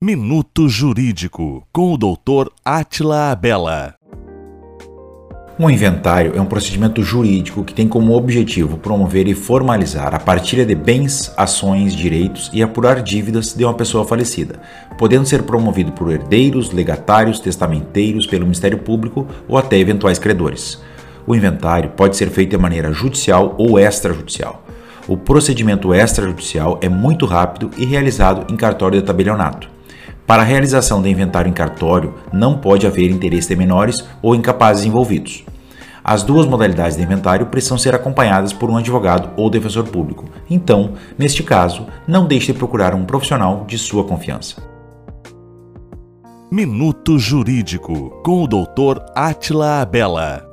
Minuto Jurídico, com o Dr. Atila Abela. Um inventário é um procedimento jurídico que tem como objetivo promover e formalizar a partilha de bens, ações, direitos e apurar dívidas de uma pessoa falecida, podendo ser promovido por herdeiros, legatários, testamenteiros, pelo Ministério Público ou até eventuais credores. O inventário pode ser feito de maneira judicial ou extrajudicial. O procedimento extrajudicial é muito rápido e realizado em cartório de tabelionato. Para a realização do inventário em cartório, não pode haver interesse de menores ou incapazes envolvidos. As duas modalidades de inventário precisam ser acompanhadas por um advogado ou defensor público. Então, neste caso, não deixe de procurar um profissional de sua confiança. Minuto Jurídico, com o Dr. Atila Abela.